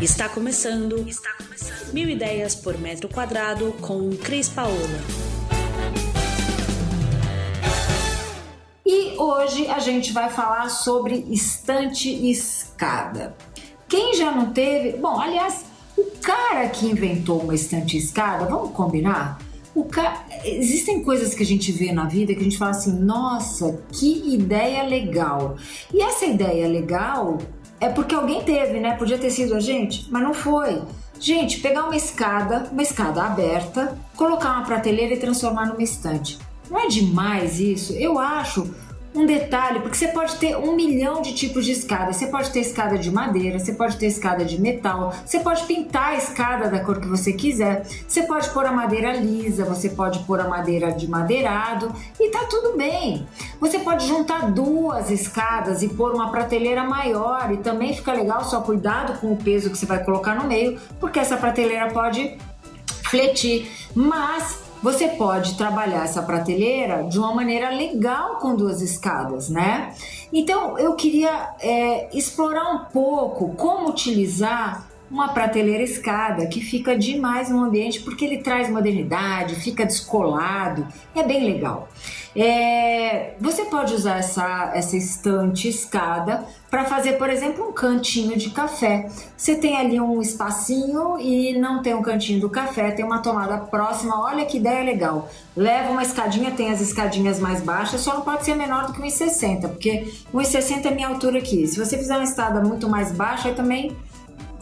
Está começando. Está começando. Mil ideias por metro quadrado com Cris Paola. E hoje a gente vai falar sobre estante e escada. Quem já não teve? Bom, aliás, o cara que inventou uma estante e escada, vamos combinar? Ca... Existem coisas que a gente vê na vida que a gente fala assim, nossa, que ideia legal. E essa ideia legal é porque alguém teve, né? Podia ter sido a gente, mas não foi. Gente, pegar uma escada, uma escada aberta, colocar uma prateleira e transformar numa estante. Não é demais isso? Eu acho um detalhe, porque você pode ter um milhão de tipos de escada. Você pode ter escada de madeira, você pode ter escada de metal, você pode pintar a escada da cor que você quiser, você pode pôr a madeira lisa, você pode pôr a madeira de madeirado e tá tudo bem. Você pode juntar duas escadas e pôr uma prateleira maior e também fica legal, só cuidado com o peso que você vai colocar no meio, porque essa prateleira pode fletir, mas você pode trabalhar essa prateleira de uma maneira legal com duas escadas, né? Então eu queria é, explorar um pouco como utilizar uma prateleira escada que fica demais no ambiente porque ele traz modernidade, fica descolado, é bem legal. É, você pode usar essa, essa estante escada para fazer, por exemplo, um cantinho de café. Você tem ali um espacinho e não tem um cantinho do café, tem uma tomada próxima. Olha que ideia legal. Leva uma escadinha, tem as escadinhas mais baixas, só não pode ser menor do que 1,60, porque 1,60 é minha altura aqui. Se você fizer uma escada muito mais baixa, aí também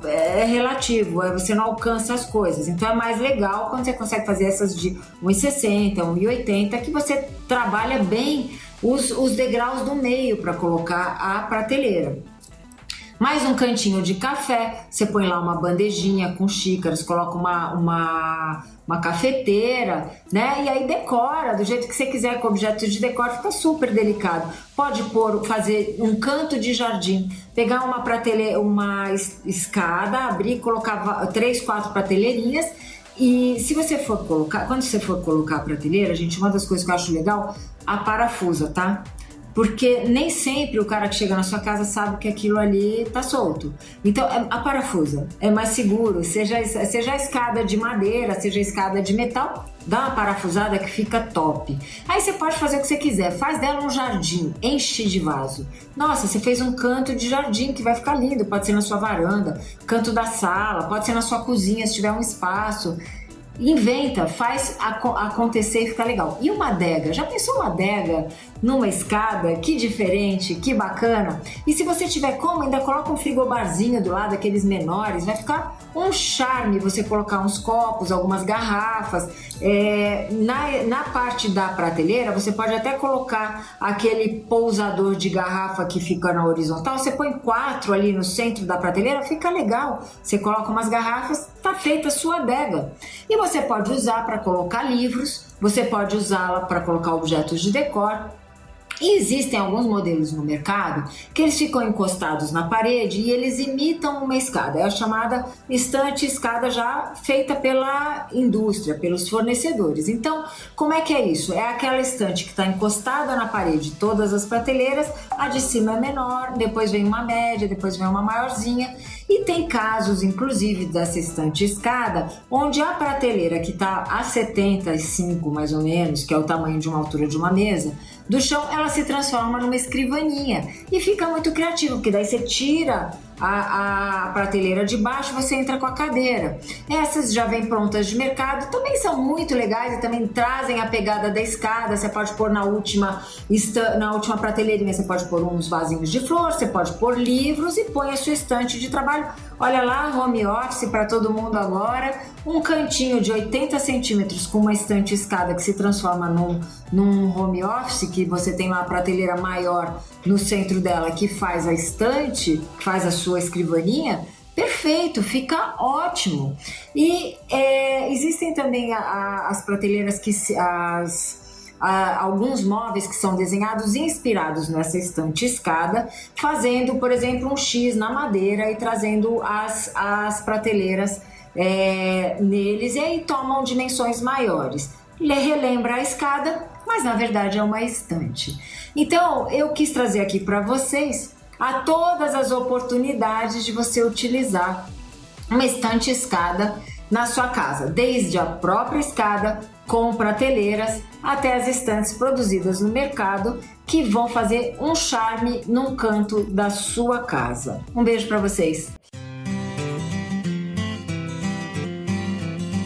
é relativo, você não alcança as coisas. Então é mais legal quando você consegue fazer essas de 1,60, 1,80, que você trabalha bem os, os degraus do meio para colocar a prateleira. Mais um cantinho de café, você põe lá uma bandejinha com xícaras, coloca uma, uma, uma cafeteira, né? E aí decora do jeito que você quiser com objeto de decoro, fica super delicado. Pode pôr, fazer um canto de jardim, pegar uma prateleira, uma escada, abrir, colocar três, quatro prateleirinhas e se você for colocar, quando você for colocar a prateleira, gente, uma das coisas que eu acho legal, a parafusa, tá? Porque nem sempre o cara que chega na sua casa sabe que aquilo ali tá solto. Então, é, a parafusa é mais seguro, seja, seja a escada de madeira, seja a escada de metal, dá uma parafusada que fica top. Aí você pode fazer o que você quiser, faz dela um jardim, enche de vaso. Nossa, você fez um canto de jardim que vai ficar lindo, pode ser na sua varanda, canto da sala, pode ser na sua cozinha se tiver um espaço inventa, faz acontecer e fica legal. E uma adega? Já pensou uma adega numa escada? Que diferente, que bacana. E se você tiver como, ainda coloca um frigobarzinho do lado, aqueles menores, vai ficar um charme você colocar uns copos, algumas garrafas. É, na, na parte da prateleira, você pode até colocar aquele pousador de garrafa que fica na horizontal. Você põe quatro ali no centro da prateleira, fica legal. Você coloca umas garrafas, tá feita a sua adega. E você pode usar para colocar livros, você pode usá-la para colocar objetos de decor e existem alguns modelos no mercado que eles ficam encostados na parede e eles imitam uma escada. É a chamada estante escada já feita pela indústria, pelos fornecedores. Então, como é que é isso? É aquela estante que está encostada na parede, todas as prateleiras, a de cima é menor, depois vem uma média, depois vem uma maiorzinha. E tem casos, inclusive, dessa estante escada, onde a prateleira que está a 75 mais ou menos, que é o tamanho de uma altura de uma mesa, do chão, ela se transforma numa escrivaninha e fica muito criativo, porque daí você tira a, a prateleira de baixo, você entra com a cadeira. Essas já vêm prontas de mercado, também são muito legais e também trazem a pegada da escada. Você pode pôr na última, na última prateleirinha, você pode pôr uns vasinhos de flor, você pode pôr livros e põe a sua estante de trabalho. Olha lá, home office para todo mundo agora. Um cantinho de 80 centímetros com uma estante escada que se transforma num, num home office, que você tem uma prateleira maior no centro dela que faz a estante, faz a sua escrivaninha, perfeito, fica ótimo. E é, existem também a, a, as prateleiras que se, as alguns móveis que são desenhados inspirados nessa estante escada, fazendo, por exemplo, um X na madeira e trazendo as, as prateleiras é, neles e aí tomam dimensões maiores. Relembra a escada, mas na verdade é uma estante. Então, eu quis trazer aqui para vocês a todas as oportunidades de você utilizar uma estante escada na sua casa, desde a própria escada com prateleiras até as estantes produzidas no mercado que vão fazer um charme num canto da sua casa. Um beijo para vocês.